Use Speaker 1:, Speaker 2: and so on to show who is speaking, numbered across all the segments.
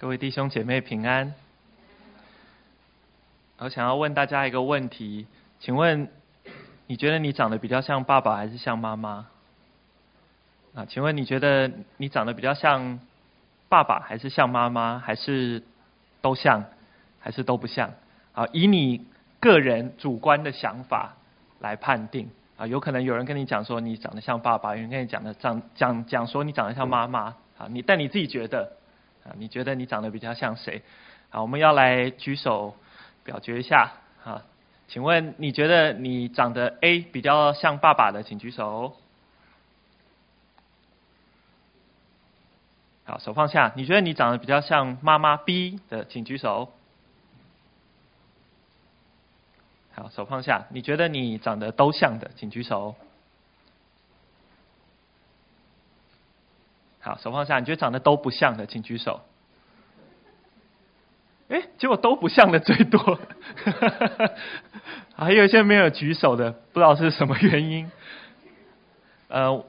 Speaker 1: 各位弟兄姐妹平安。我想要问大家一个问题，请问你觉得你长得比较像爸爸还是像妈妈？啊，请问你觉得你长得比较像爸爸还是像妈妈，还是都像，还是都不像？啊，以你个人主观的想法来判定。啊，有可能有人跟你讲说你长得像爸爸，有人跟你讲的长讲讲说你长得像妈妈。啊，你但你自己觉得？啊，你觉得你长得比较像谁？好，我们要来举手表决一下。啊，请问你觉得你长得 A 比较像爸爸的，请举手。好，手放下。你觉得你长得比较像妈妈 B 的，请举手。好，手放下。你觉得你长得都像的，请举手。好，手放下。你觉得长得都不像的，请举手。哎，结果都不像的最多，还有一些没有举手的，不知道是什么原因。呃，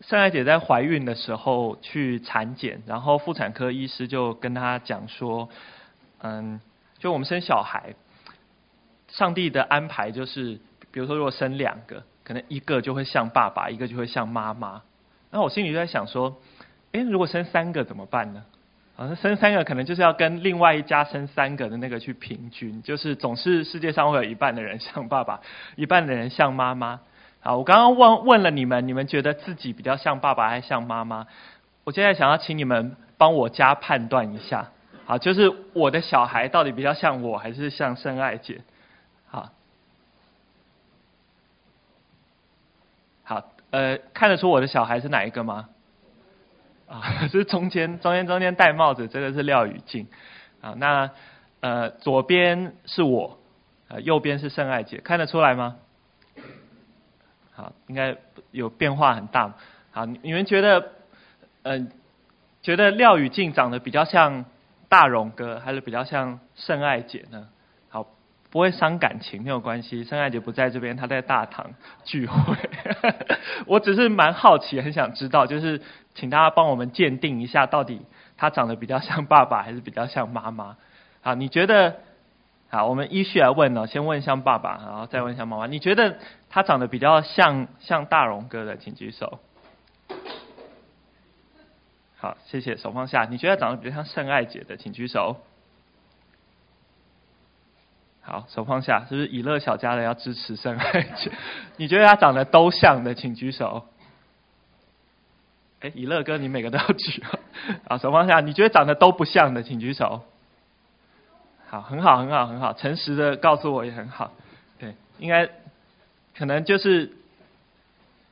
Speaker 1: 圣爱姐在怀孕的时候去产检，然后妇产科医师就跟她讲说，嗯，就我们生小孩，上帝的安排就是，比如说如果生两个，可能一个就会像爸爸，一个就会像妈妈。那我心里就在想说。诶，如果生三个怎么办呢？啊，那生三个可能就是要跟另外一家生三个的那个去平均，就是总是世界上会有一半的人像爸爸，一半的人像妈妈。啊，我刚刚问问了你们，你们觉得自己比较像爸爸还是像妈妈？我现在想要请你们帮我加判断一下，好，就是我的小孩到底比较像我还是像圣爱姐？好，好，呃，看得出我的小孩是哪一个吗？啊，是中间中间中间戴帽子，这个是廖宇静。啊，那呃左边是我，呃右边是圣爱姐，看得出来吗？好，应该有变化很大。好，你们觉得，嗯、呃，觉得廖宇静长得比较像大荣哥，还是比较像圣爱姐呢？不会伤感情，没有关系。圣爱姐不在这边，她在大堂聚会。我只是蛮好奇，很想知道，就是请大家帮我们鉴定一下，到底她长得比较像爸爸，还是比较像妈妈？好，你觉得？好，我们依序来问哦。先问像爸爸，然后再问像妈妈。你觉得她长得比较像像大荣哥的，请举手。好，谢谢，手放下。你觉得长得比较像圣爱姐的，请举手。好，手放下，是不是以乐小家的要支持圣爱姐？你觉得他长得都像的，请举手。哎，以乐哥，你每个都要举。啊，手放下，你觉得长得都不像的，请举手。好，很好，很好，很好，诚实的告诉我也很好。对，应该可能就是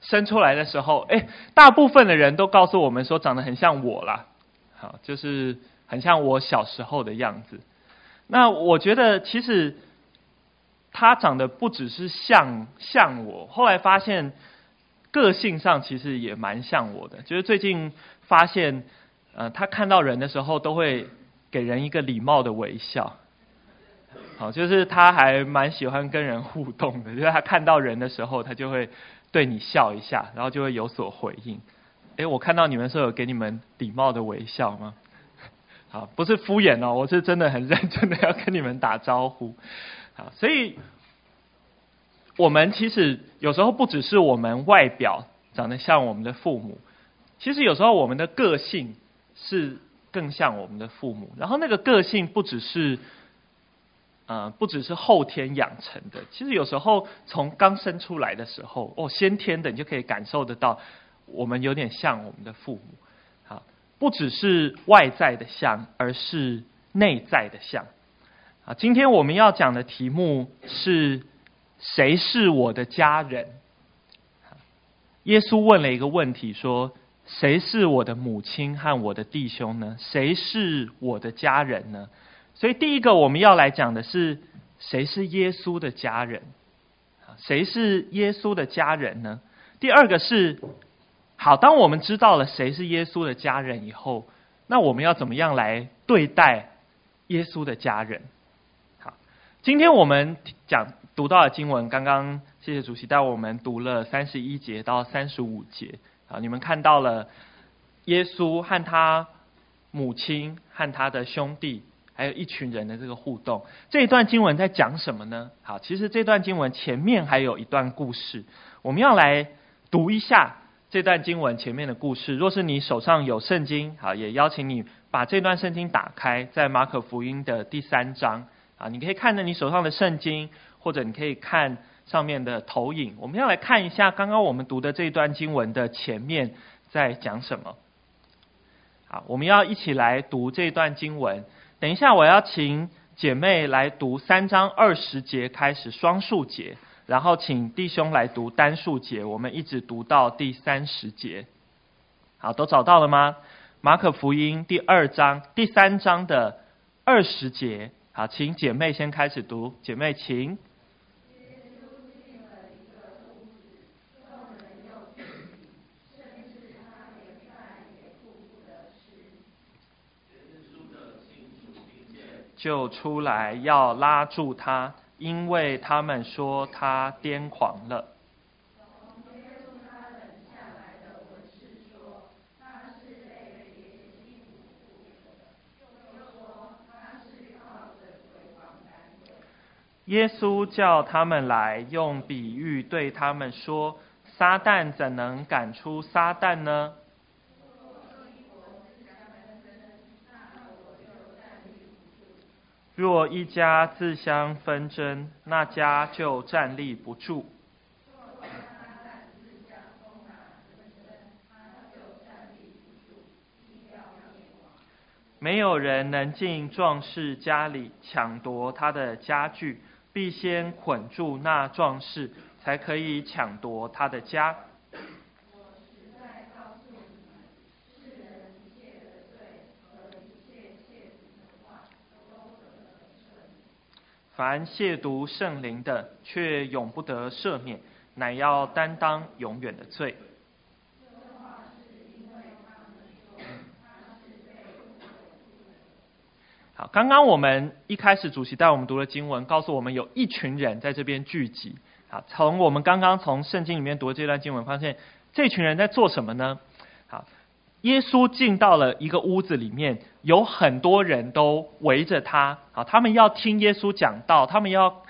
Speaker 1: 生出来的时候，哎，大部分的人都告诉我们说长得很像我啦。好，就是很像我小时候的样子。那我觉得其实。他长得不只是像像我，后来发现个性上其实也蛮像我的。就是最近发现，呃，他看到人的时候都会给人一个礼貌的微笑。好，就是他还蛮喜欢跟人互动的。就是他看到人的时候，他就会对你笑一下，然后就会有所回应。诶，我看到你们时候有给你们礼貌的微笑吗？好，不是敷衍哦，我是真的很认真的要跟你们打招呼。啊，所以我们其实有时候不只是我们外表长得像我们的父母，其实有时候我们的个性是更像我们的父母。然后那个个性不只是，呃，不只是后天养成的，其实有时候从刚生出来的时候，哦，先天的你就可以感受得到，我们有点像我们的父母。不只是外在的像，而是内在的像。啊，今天我们要讲的题目是谁是我的家人？耶稣问了一个问题，说：谁是我的母亲和我的弟兄呢？谁是我的家人呢？所以第一个我们要来讲的是谁是耶稣的家人？谁是耶稣的家人呢？第二个是，好，当我们知道了谁是耶稣的家人以后，那我们要怎么样来对待耶稣的家人？好今天我们讲读到的经文，刚刚谢谢主席带我们读了三十一节到三十五节啊，你们看到了耶稣和他母亲和他的兄弟，还有一群人的这个互动。这一段经文在讲什么呢？好，其实这段经文前面还有一段故事，我们要来读一下这段经文前面的故事。若是你手上有圣经，好，也邀请你把这段圣经打开，在马可福音的第三章啊，你可以看着你手上的圣经，或者你可以看上面的投影。我们要来看一下刚刚我们读的这段经文的前面在讲什么。好，我们要一起来读这段经文。等一下，我要请姐妹来读三章二十节开始双数节，然后请弟兄来读单数节，我们一直读到第三十节。好，都找到了吗？马可福音第二章第三章的二十节。好，请姐妹先开始读，姐妹请。就出来要拉住他，因为他们说他癫狂了。耶稣叫他们来，用比喻对他们说：撒旦怎能赶出撒旦呢？若一家自相纷争，那家就站立不住。没有人能进壮士家里抢夺他的家具，必先捆住那壮士，才可以抢夺他的家。凡亵渎圣灵的，却永不得赦免，乃要担当永远的罪。好，刚刚我们一开始主席带我们读的经文，告诉我们有一群人在这边聚集。好，从我们刚刚从圣经里面读的这段经文，发现这群人在做什么呢？好。耶稣进到了一个屋子里面，有很多人都围着他，好，他们要听耶稣讲道，他们要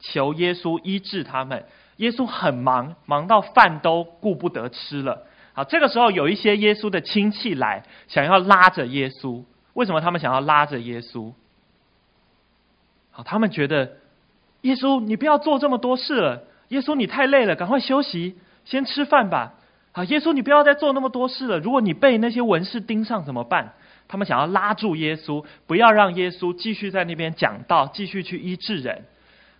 Speaker 1: 求耶稣医治他们。耶稣很忙，忙到饭都顾不得吃了。好，这个时候有一些耶稣的亲戚来，想要拉着耶稣。为什么他们想要拉着耶稣？好，他们觉得耶稣你不要做这么多事了，耶稣你太累了，赶快休息，先吃饭吧。啊，耶稣，你不要再做那么多事了。如果你被那些文士盯上怎么办？他们想要拉住耶稣，不要让耶稣继续在那边讲道，继续去医治人。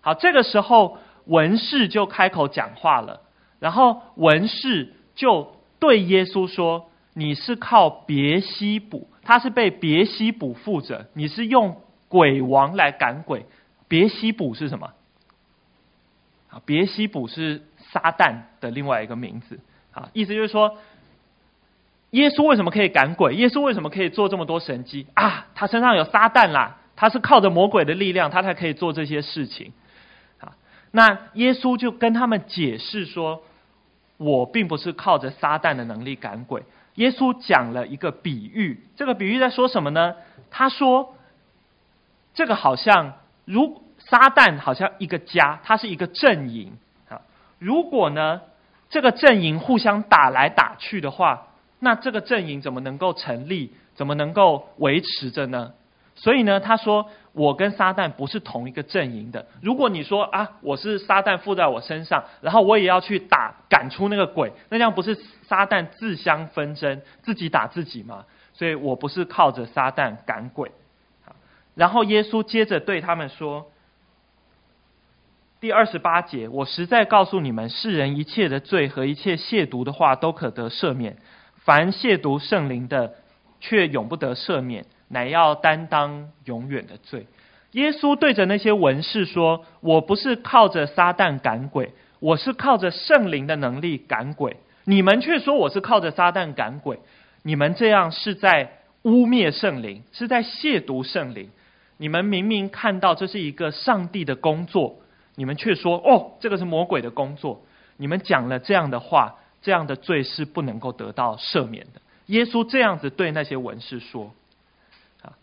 Speaker 1: 好，这个时候文士就开口讲话了，然后文士就对耶稣说：“你是靠别西卜，他是被别西卜附着，你是用鬼王来赶鬼。别西卜是什么？啊，别西卜是撒旦的另外一个名字。”啊，意思就是说，耶稣为什么可以赶鬼？耶稣为什么可以做这么多神迹啊？他身上有撒旦啦，他是靠着魔鬼的力量，他才可以做这些事情。啊，那耶稣就跟他们解释说，我并不是靠着撒旦的能力赶鬼。耶稣讲了一个比喻，这个比喻在说什么呢？他说，这个好像如撒旦好像一个家，它是一个阵营啊。如果呢？这个阵营互相打来打去的话，那这个阵营怎么能够成立？怎么能够维持着呢？所以呢，他说我跟撒旦不是同一个阵营的。如果你说啊，我是撒旦附在我身上，然后我也要去打赶出那个鬼，那这样不是撒旦自相纷争，自己打自己吗？所以我不是靠着撒旦赶鬼。然后耶稣接着对他们说。第二十八节，我实在告诉你们，世人一切的罪和一切亵渎的话都可得赦免；凡亵渎圣灵的，却永不得赦免，乃要担当永远的罪。耶稣对着那些文士说：“我不是靠着撒旦赶鬼，我是靠着圣灵的能力赶鬼。你们却说我是靠着撒旦赶鬼，你们这样是在污蔑圣灵，是在亵渎圣灵。你们明明看到这是一个上帝的工作。”你们却说：“哦，这个是魔鬼的工作。”你们讲了这样的话，这样的罪是不能够得到赦免的。耶稣这样子对那些文士说：“啊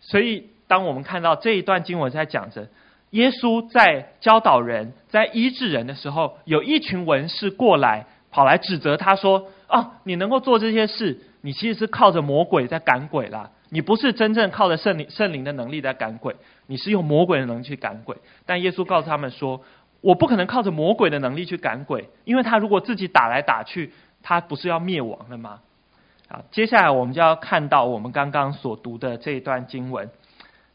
Speaker 1: 所以，当我们看到这一段经文在讲着耶稣在教导人、在医治人的时候，有一群文士过来，跑来指责他说：“啊，你能够做这些事，你其实是靠着魔鬼在赶鬼啦。你不是真正靠着圣灵、圣灵的能力在赶鬼，你是用魔鬼的能力去赶鬼。”但耶稣告诉他们说：“我不可能靠着魔鬼的能力去赶鬼，因为他如果自己打来打去，他不是要灭亡了吗？”好，接下来我们就要看到我们刚刚所读的这一段经文。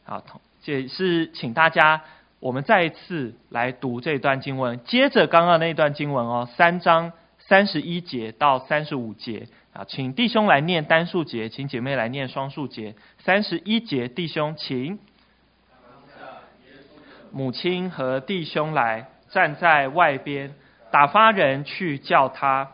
Speaker 1: 好，也是请大家，我们再一次来读这一段经文。接着刚刚那一段经文哦，三章三十一节到三十五节啊，请弟兄来念单数节，请姐妹来念双数节。三十一节，弟兄请。母亲和弟兄来站在外边，打发人去叫他。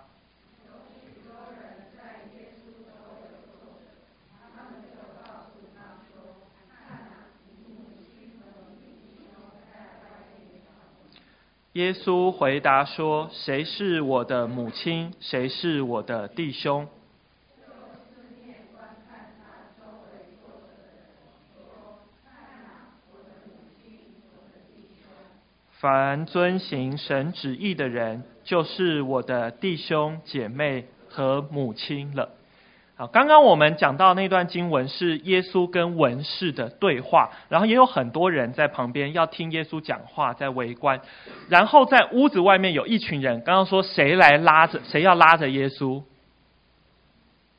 Speaker 1: 耶稣回答说：“谁是我的母亲？谁是我的弟兄？”凡遵行神旨意的人，就是我的弟兄姐妹和母亲了。啊，刚刚我们讲到那段经文是耶稣跟文士的对话，然后也有很多人在旁边要听耶稣讲话，在围观。然后在屋子外面有一群人，刚刚说谁来拉着，谁要拉着耶稣？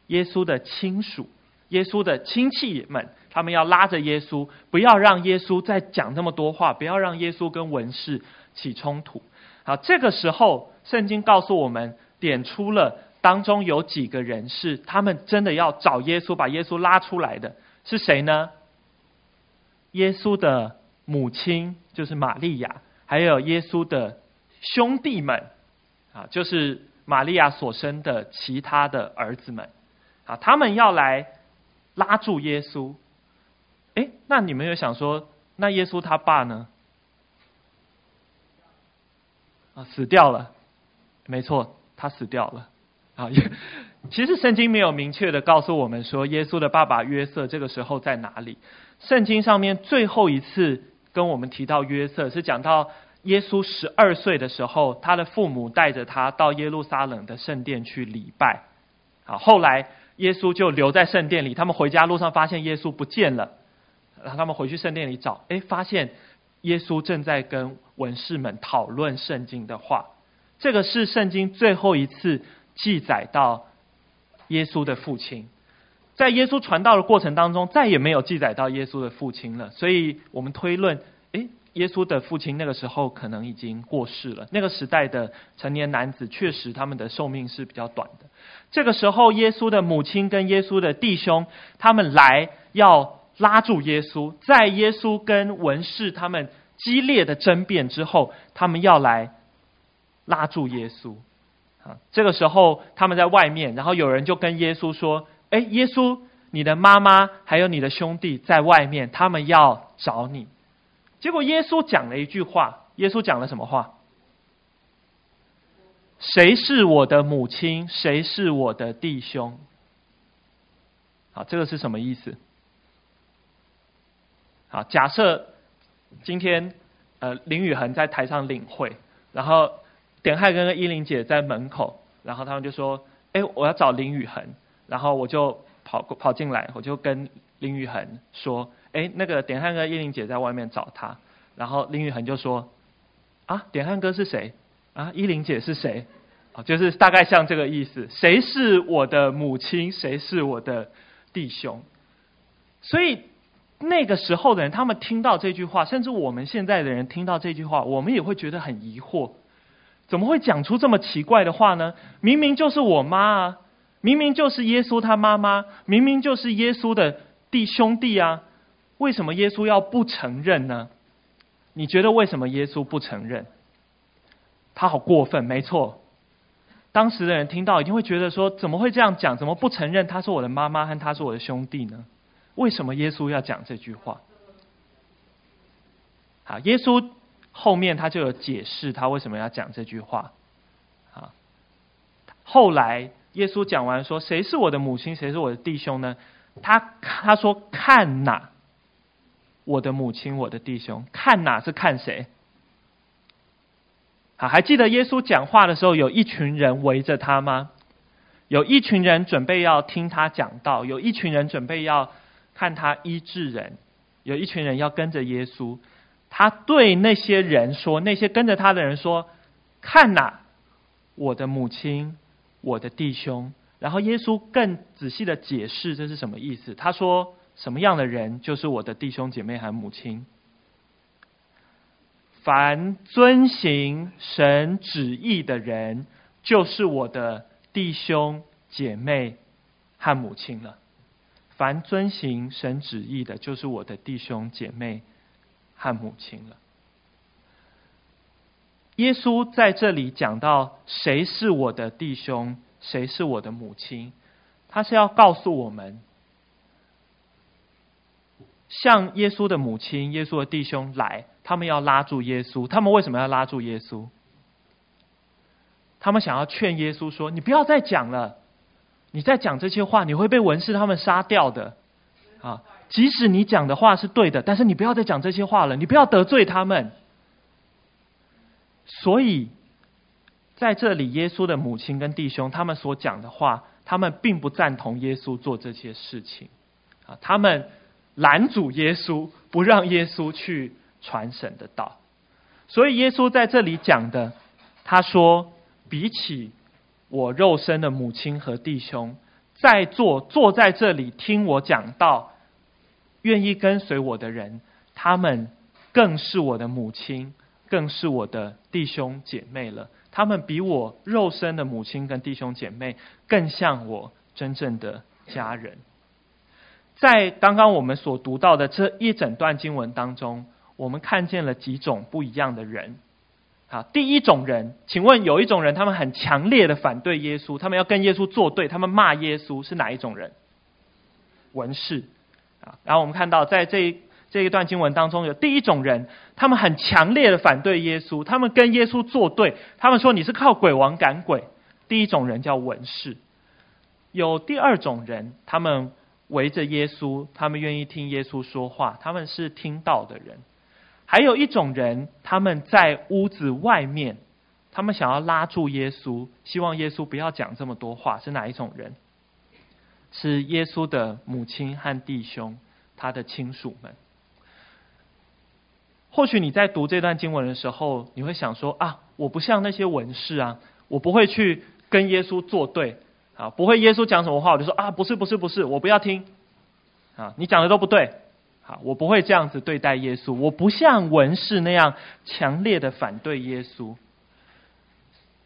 Speaker 1: 耶稣的亲属，耶稣的亲戚们，他们要拉着耶稣，不要让耶稣再讲那么多话，不要让耶稣跟文士起冲突。好，这个时候圣经告诉我们，点出了。当中有几个人是他们真的要找耶稣，把耶稣拉出来的，是谁呢？耶稣的母亲就是玛利亚，还有耶稣的兄弟们，啊，就是玛利亚所生的其他的儿子们，啊，他们要来拉住耶稣。诶，那你们有想说，那耶稣他爸呢？啊，死掉了，没错，他死掉了。啊，其实圣经没有明确的告诉我们说耶稣的爸爸约瑟这个时候在哪里。圣经上面最后一次跟我们提到约瑟，是讲到耶稣十二岁的时候，他的父母带着他到耶路撒冷的圣殿去礼拜。啊，后来耶稣就留在圣殿里，他们回家路上发现耶稣不见了，然后他们回去圣殿里找，诶，发现耶稣正在跟文士们讨论圣经的话。这个是圣经最后一次。记载到耶稣的父亲，在耶稣传道的过程当中，再也没有记载到耶稣的父亲了。所以我们推论，哎，耶稣的父亲那个时候可能已经过世了。那个时代的成年男子确实他们的寿命是比较短的。这个时候，耶稣的母亲跟耶稣的弟兄，他们来要拉住耶稣，在耶稣跟文士他们激烈的争辩之后，他们要来拉住耶稣。啊，这个时候他们在外面，然后有人就跟耶稣说：“哎，耶稣，你的妈妈还有你的兄弟在外面，他们要找你。”结果耶稣讲了一句话，耶稣讲了什么话？谁是我的母亲？谁是我的弟兄？好，这个是什么意思？好，假设今天呃林宇恒在台上领会，然后。点汉跟伊琳姐在门口，然后他们就说：“哎，我要找林宇恒。”然后我就跑跑进来，我就跟林宇恒说：“哎，那个点汉跟伊琳姐在外面找他。”然后林宇恒就说：“啊，点汉哥是谁？啊，伊琳姐是谁？啊，就是大概像这个意思。谁是我的母亲？谁是我的弟兄？”所以那个时候的人，他们听到这句话，甚至我们现在的人听到这句话，我们也会觉得很疑惑。怎么会讲出这么奇怪的话呢？明明就是我妈啊，明明就是耶稣他妈妈，明明就是耶稣的弟兄弟啊，为什么耶稣要不承认呢？你觉得为什么耶稣不承认？他好过分，没错。当时的人听到一定会觉得说，怎么会这样讲？怎么不承认他是我的妈妈和他是我的兄弟呢？为什么耶稣要讲这句话？好，耶稣。后面他就有解释他为什么要讲这句话，啊，后来耶稣讲完说，谁是我的母亲，谁是我的弟兄呢？他他说看哪，我的母亲，我的弟兄。看哪是看谁？好，还记得耶稣讲话的时候，有一群人围着他吗？有一群人准备要听他讲道，有一群人准备要看他医治人，有一群人要跟着耶稣。他对那些人说：“那些跟着他的人说，看呐，我的母亲，我的弟兄。”然后耶稣更仔细的解释这是什么意思。他说：“什么样的人就是我的弟兄姐妹和母亲？凡遵行神旨意的人，就是我的。”弟兄姐妹和母亲了。凡遵行神旨意的，就是我的弟兄姐妹和母亲了。耶稣在这里讲到谁是我的弟兄，谁是我的母亲，他是要告诉我们，像耶稣的母亲、耶稣的弟兄来，他们要拉住耶稣。他们为什么要拉住耶稣？他们想要劝耶稣说：“你不要再讲了，你再讲这些话，你会被文士他们杀掉的。啊，即使你讲的话是对的，但是你不要再讲这些话了，你不要得罪他们。”所以，在这里，耶稣的母亲跟弟兄他们所讲的话，他们并不赞同耶稣做这些事情。啊，他们拦阻耶稣，不让耶稣去传神的道。所以，耶稣在这里讲的，他说。比起我肉身的母亲和弟兄，在座坐在这里听我讲道，愿意跟随我的人，他们更是我的母亲，更是我的弟兄姐妹了。他们比我肉身的母亲跟弟兄姐妹更像我真正的家人。在刚刚我们所读到的这一整段经文当中，我们看见了几种不一样的人。啊，第一种人，请问有一种人，他们很强烈的反对耶稣，他们要跟耶稣作对，他们骂耶稣是哪一种人？文士啊。然后我们看到，在这一这一段经文当中，有第一种人，他们很强烈的反对耶稣，他们跟耶稣作对，他们说你是靠鬼王赶鬼。第一种人叫文士。有第二种人，他们围着耶稣，他们愿意听耶稣说话，他们是听到的人。还有一种人，他们在屋子外面，他们想要拉住耶稣，希望耶稣不要讲这么多话。是哪一种人？是耶稣的母亲和弟兄，他的亲属们。或许你在读这段经文的时候，你会想说：啊，我不像那些文士啊，我不会去跟耶稣作对啊，不会耶稣讲什么话，我就说啊，不是，不是，不是，我不要听啊，你讲的都不对。好，我不会这样子对待耶稣，我不像文士那样强烈的反对耶稣。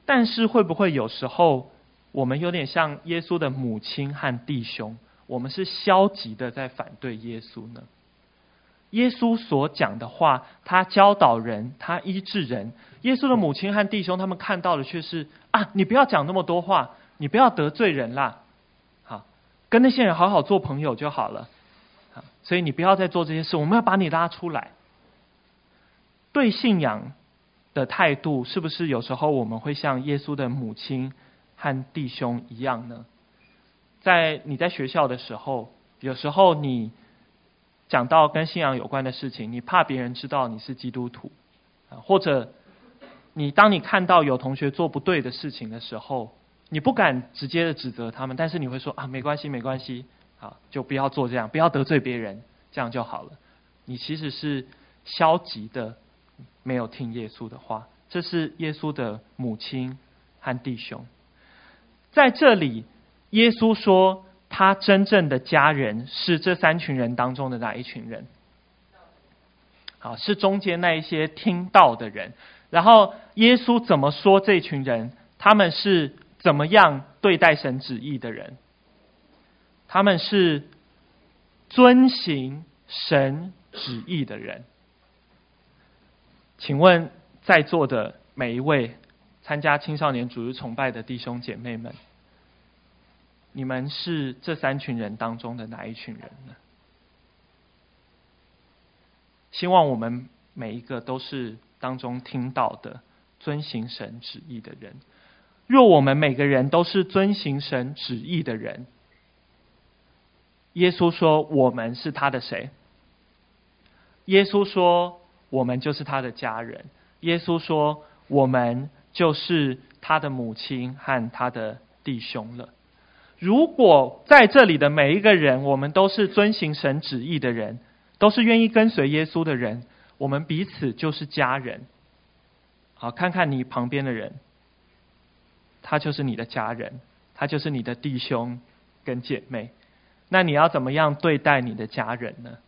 Speaker 1: 但是会不会有时候我们有点像耶稣的母亲和弟兄，我们是消极的在反对耶稣呢？耶稣所讲的话，他教导人，他医治人。耶稣的母亲和弟兄，他们看到的却是啊，你不要讲那么多话，你不要得罪人啦。好，跟那些人好好做朋友就好了。所以你不要再做这些事，我们要把你拉出来。对信仰的态度，是不是有时候我们会像耶稣的母亲和弟兄一样呢？在你在学校的时候，有时候你讲到跟信仰有关的事情，你怕别人知道你是基督徒，或者你当你看到有同学做不对的事情的时候，你不敢直接的指责他们，但是你会说啊，没关系，没关系。好，就不要做这样，不要得罪别人，这样就好了。你其实是消极的，没有听耶稣的话。这是耶稣的母亲和弟兄。在这里，耶稣说他真正的家人是这三群人当中的哪一群人？好，是中间那一些听到的人。然后耶稣怎么说这群人？他们是怎么样对待神旨意的人？他们是遵行神旨意的人。请问在座的每一位参加青少年主日崇拜的弟兄姐妹们，你们是这三群人当中的哪一群人呢？希望我们每一个都是当中听到的遵行神旨意的人。若我们每个人都是遵行神旨意的人，耶稣说：“我们是他的谁？耶稣说我们就是他的家人，耶稣说我们就是他的母亲和他的弟兄了。如果在这里的每一个人，我们都是遵行神旨意的人，都是愿意跟随耶稣的人，我们彼此就是家人。好，看看你旁边的人，他就是你的家人，他就是你的弟兄跟姐妹。那你要怎么样对待你的家人呢？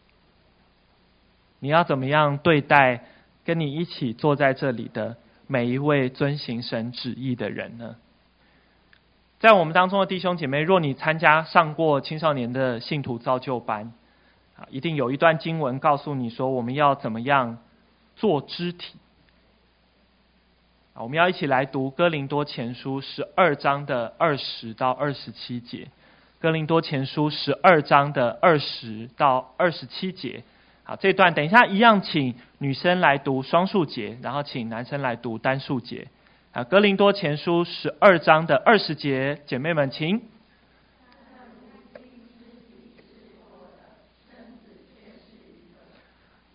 Speaker 1: 你要怎么样对待跟你一起坐在这里的每一位遵行神旨意的人呢？在我们当中的弟兄姐妹，若你参加上过青少年的信徒造就班，啊，一定有一段经文告诉你说，我们要怎么样做肢体。啊，我们要一起来读哥林多前书十二章的二十到二十七节。哥林多前书十二章的二十到二十七节。好，这段等一下一样，请女生来读双数节，然后请男生来读单数节。啊，哥林多前书十二章的二十节，姐妹们请。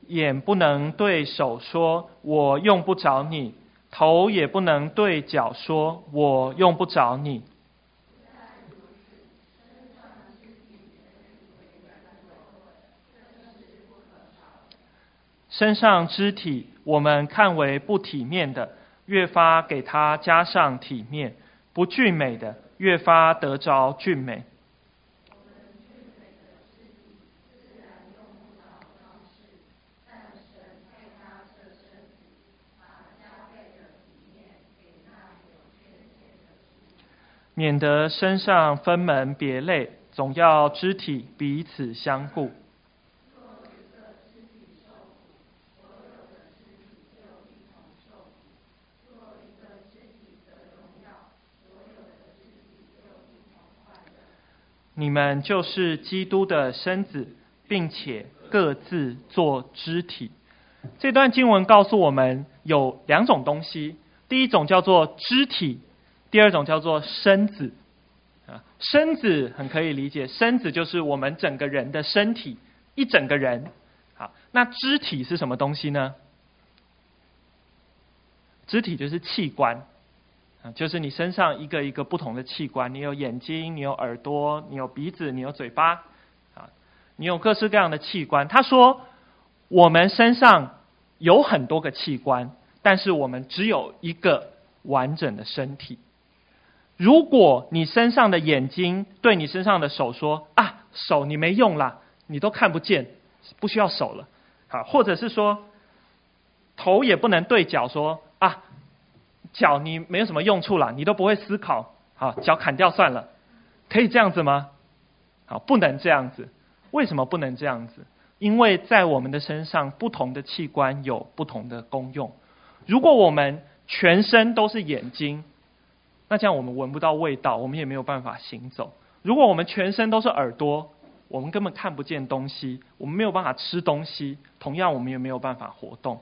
Speaker 1: 眼不能对手说“我用不着你”，头也不能对脚说“我用不着你”。身上肢体，我们看为不体面的。越发给他加上体面，不俊美的越发得着俊美。免得身上分门别类，总要肢体彼此相顾。你们就是基督的身子，并且各自做肢体。这段经文告诉我们有两种东西：第一种叫做肢体，第二种叫做身子。啊，身子很可以理解，身子就是我们整个人的身体，一整个人。好，那肢体是什么东西呢？肢体就是器官。就是你身上一个一个不同的器官，你有眼睛，你有耳朵，你有鼻子，你有嘴巴，啊，你有各式各样的器官。他说，我们身上有很多个器官，但是我们只有一个完整的身体。如果你身上的眼睛对你身上的手说：“啊，手你没用啦，你都看不见，不需要手了。”好，或者是说，头也不能对脚说：“啊。”脚你没有什么用处了，你都不会思考，好，脚砍掉算了，可以这样子吗？好，不能这样子。为什么不能这样子？因为在我们的身上，不同的器官有不同的功用。如果我们全身都是眼睛，那这样我们闻不到味道，我们也没有办法行走。如果我们全身都是耳朵，我们根本看不见东西，我们没有办法吃东西，同样我们也没有办法活动。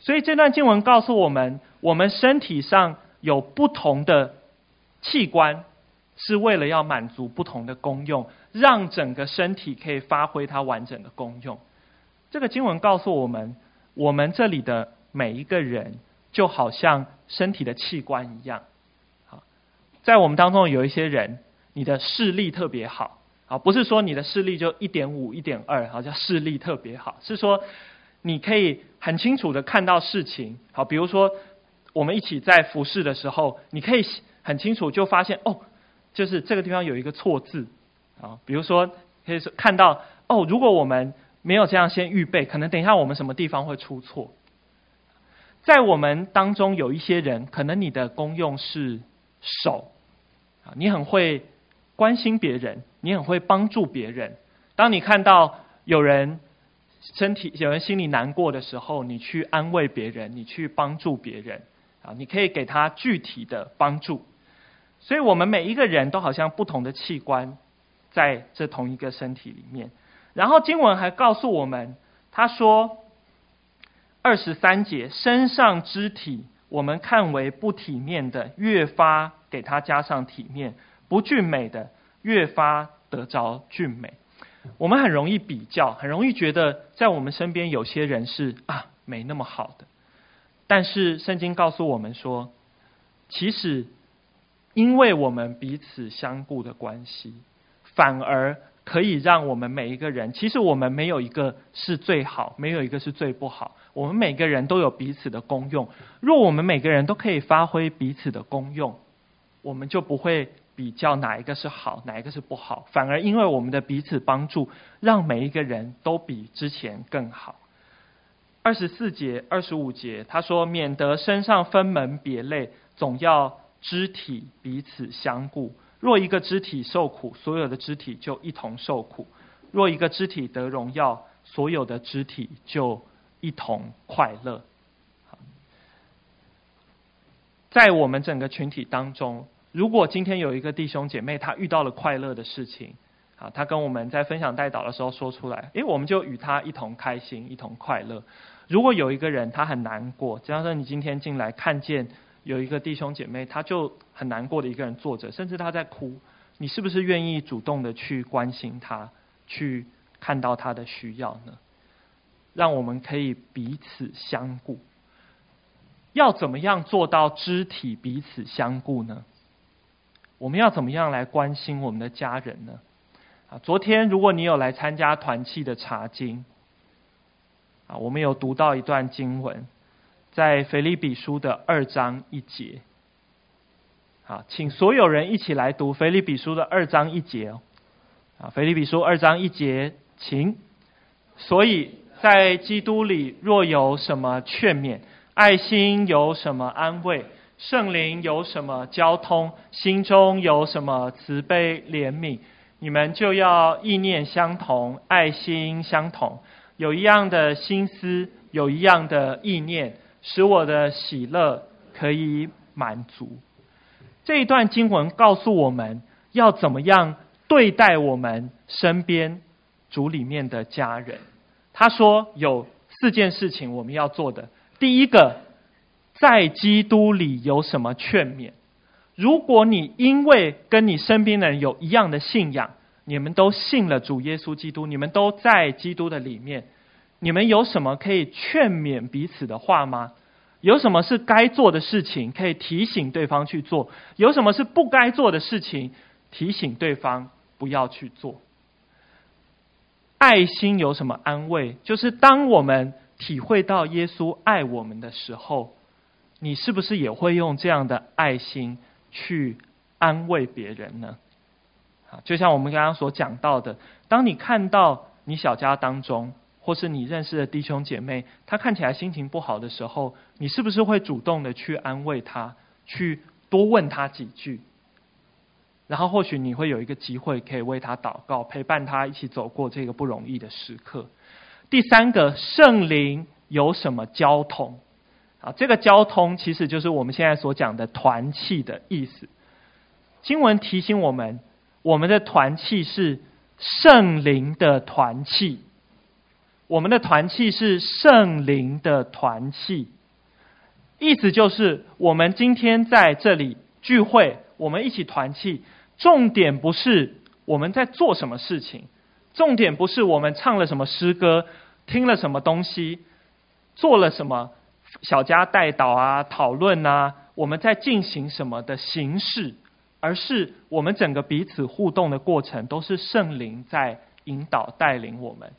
Speaker 1: 所以这段经文告诉我们，我们身体上有不同的器官，是为了要满足不同的功用，让整个身体可以发挥它完整的功用。这个经文告诉我们，我们这里的每一个人，就好像身体的器官一样。好，在我们当中有一些人，你的视力特别好，啊，不是说你的视力就一点五、一点二，好，叫视力特别好，是说。你可以很清楚的看到事情，好，比如说我们一起在服侍的时候，你可以很清楚就发现哦，就是这个地方有一个错字，啊，比如说可以看到哦，如果我们没有这样先预备，可能等一下我们什么地方会出错。在我们当中有一些人，可能你的功用是手，啊，你很会关心别人，你很会帮助别人。当你看到有人。身体有人心里难过的时候，你去安慰别人，你去帮助别人，啊，你可以给他具体的帮助。所以，我们每一个人都好像不同的器官，在这同一个身体里面。然后经文还告诉我们，他说二十三节，身上肢体我们看为不体面的，越发给他加上体面；不俊美的，越发得着俊美。我们很容易比较，很容易觉得在我们身边有些人是啊没那么好的。但是圣经告诉我们说，其实因为我们彼此相顾的关系，反而可以让我们每一个人，其实我们没有一个是最好，没有一个是最不好。我们每个人都有彼此的功用。若我们每个人都可以发挥彼此的功用，我们就不会。比较哪一个是好，哪一个是不好，反而因为我们的彼此帮助，让每一个人都比之前更好。二十四节、二十五节，他说：“免得身上分门别类，总要肢体彼此相顾。若一个肢体受苦，所有的肢体就一同受苦；若一个肢体得荣耀，所有的肢体就一同快乐。”在我们整个群体当中。如果今天有一个弟兄姐妹，他遇到了快乐的事情，啊，他跟我们在分享代祷的时候说出来，诶，我们就与他一同开心，一同快乐。如果有一个人他很难过，假如说你今天进来看见有一个弟兄姐妹，他就很难过的一个人坐着，甚至他在哭，你是不是愿意主动的去关心他，去看到他的需要呢？让我们可以彼此相顾。要怎么样做到肢体彼此相顾呢？我们要怎么样来关心我们的家人呢？啊，昨天如果你有来参加团契的查经，啊，我们有读到一段经文，在腓立比书的二章一节。好，请所有人一起来读腓立比书的二章一节哦。啊，腓立比书二章一节，请。所以在基督里，若有什么劝勉，爱心有什么安慰。圣灵有什么交通，心中有什么慈悲怜悯，你们就要意念相同，爱心相同，有一样的心思，有一样的意念，使我的喜乐可以满足。这一段经文告诉我们要怎么样对待我们身边主里面的家人。他说有四件事情我们要做的，第一个。在基督里有什么劝勉？如果你因为跟你身边的人有一样的信仰，你们都信了主耶稣基督，你们都在基督的里面，你们有什么可以劝勉彼此的话吗？有什么是该做的事情可以提醒对方去做？有什么是不该做的事情提醒对方不要去做？爱心有什么安慰？就是当我们体会到耶稣爱我们的时候。你是不是也会用这样的爱心去安慰别人呢？啊，就像我们刚刚所讲到的，当你看到你小家当中，或是你认识的弟兄姐妹，他看起来心情不好的时候，你是不是会主动的去安慰他，去多问他几句？然后或许你会有一个机会可以为他祷告，陪伴他一起走过这个不容易的时刻。第三个，圣灵有什么交通？啊，这个交通其实就是我们现在所讲的团契的意思。经文提醒我们，我们的团契是圣灵的团契。我们的团契是圣灵的团契，意思就是我们今天在这里聚会，我们一起团契，重点不是我们在做什么事情，重点不是我们唱了什么诗歌，听了什么东西，做了什么。小家代导啊，讨论啊，我们在进行什么的形式，而是我们整个彼此互动的过程，都是圣灵在引导带领我们。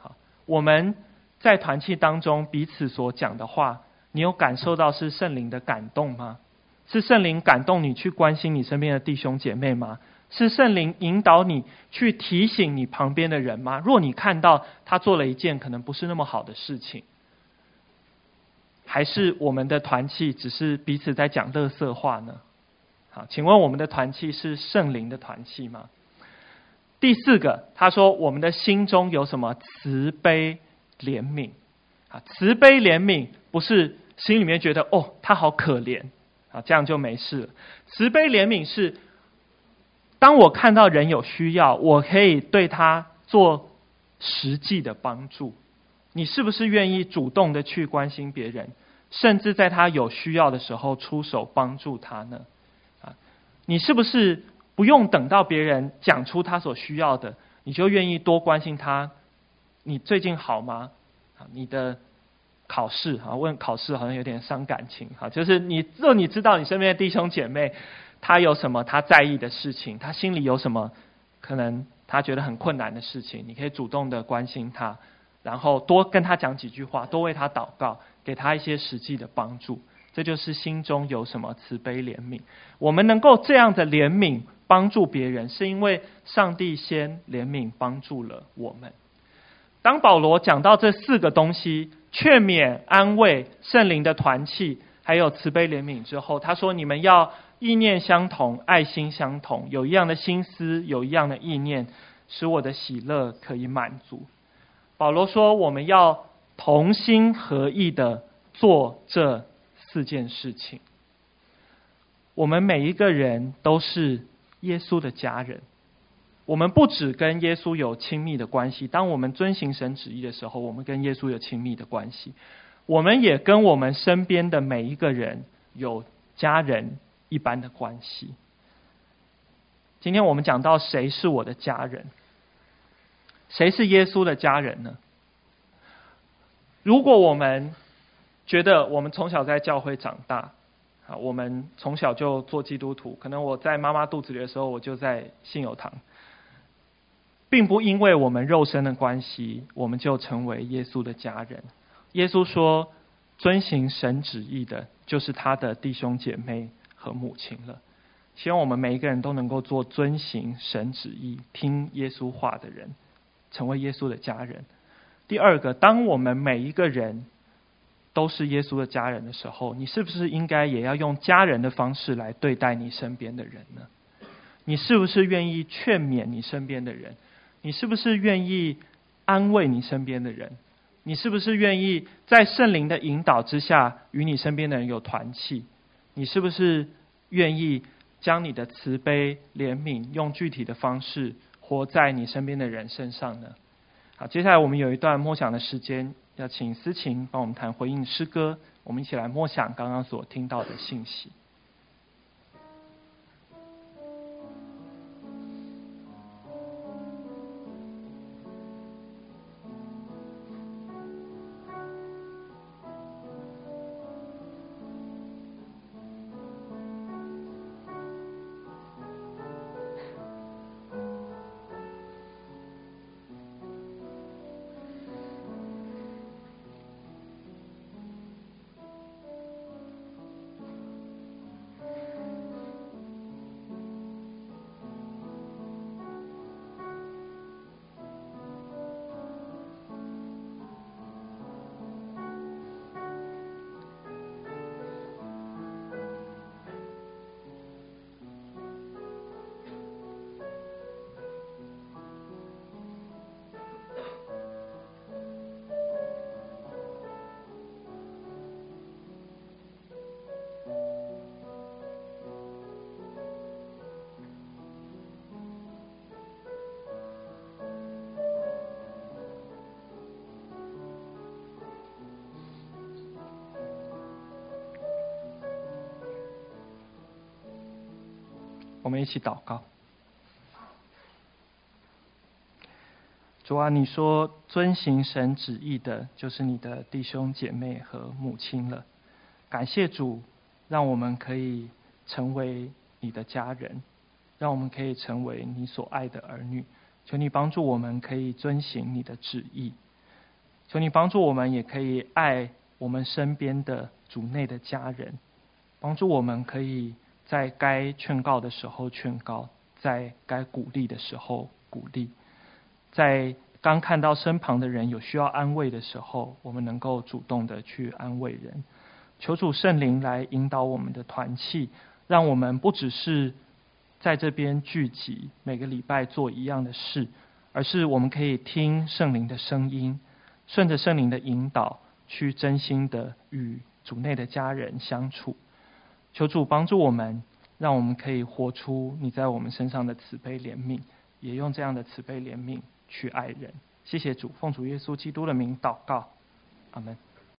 Speaker 1: 好，我们在团契当中彼此所讲的话，你有感受到是圣灵的感动吗？是圣灵感动你去关心你身边的弟兄姐妹吗？是圣灵引导你去提醒你旁边的人吗？若你看到他做了一件可能不是那么好的事情。还是我们的团契只是彼此在讲垃圾话呢？好，请问我们的团契是圣灵的团契吗？第四个，他说我们的心中有什么慈悲怜悯？啊，慈悲怜悯不是心里面觉得哦，他好可怜啊，这样就没事了。慈悲怜悯是当我看到人有需要，我可以对他做实际的帮助。你是不是愿意主动的去关心别人，甚至在他有需要的时候出手帮助他呢？啊，你是不是不用等到别人讲出他所需要的，你就愿意多关心他。你最近好吗？啊，你的考试啊，问考试好像有点伤感情哈。就是你，若你知道你身边的弟兄姐妹，他有什么他在意的事情，他心里有什么可能他觉得很困难的事情，你可以主动的关心他，然后多跟他讲几句话，多为他祷告，给他一些实际的帮助。这就是心中有什么慈悲怜悯。我们能够这样的怜悯帮助别人，是因为上帝先怜悯帮助了我们。当保罗讲到这四个东西——劝勉、安慰、圣灵的团契，还有慈悲怜悯之后，他说：“你们要意念相同，爱心相同，有一样的心思，有一样的意念，使我的喜乐可以满足。”保罗说：“我们要同心合意的做这四件事情。我们每一个人都是耶稣的家人。”我们不只跟耶稣有亲密的关系，当我们遵行神旨意的时候，我们跟耶稣有亲密的关系。我们也跟我们身边的每一个人有家人一般的关系。今天我们讲到谁是我的家人？谁是耶稣的家人呢？如果我们觉得我们从小在教会长大，啊，我们从小就做基督徒，可能我在妈妈肚子里的时候，我就在信友堂。并不因为我们肉身的关系，我们就成为耶稣的家人。耶稣说，遵行神旨意的，就是他的弟兄姐妹和母亲了。希望我们每一个人都能够做遵行神旨意、听耶稣话的人，成为耶稣的家人。第二个，当我们每一个人都是耶稣的家人的时候，你是不是应该也要用家人的方式来对待你身边的人呢？你是不是愿意劝勉你身边的人？你是不是愿意安慰你身边的人？你是不是愿意在圣灵的引导之下与你身边的人有团契？你是不是愿意将你的慈悲怜悯用具体的方式活在你身边的人身上呢？好，接下来我们有一段默想的时间，要请思琴帮我们弹回应诗歌，我们一起来默想刚刚所听到的信息。我们一起祷告。主啊，你说遵行神旨意的，就是你的弟兄姐妹和母亲了。感谢主，让我们可以成为你的家人，让我们可以成为你所爱的儿女。求你帮助我们，可以遵行你的旨意。求你帮助我们，也可以爱我们身边的主内的家人，帮助我们可以。在该劝告的时候劝告，在该鼓励的时候鼓励，在刚看到身旁的人有需要安慰的时候，我们能够主动的去安慰人。求主圣灵来引导我们的团契，让我们不只是在这边聚集，每个礼拜做一样的事，而是我们可以听圣灵的声音，顺着圣灵的引导，去真心的与主内的家人相处。求主帮助我们，让我们可以活出你在我们身上的慈悲怜悯，也用这样的慈悲怜悯去爱人。谢谢主，奉主耶稣基督的名祷告，阿门。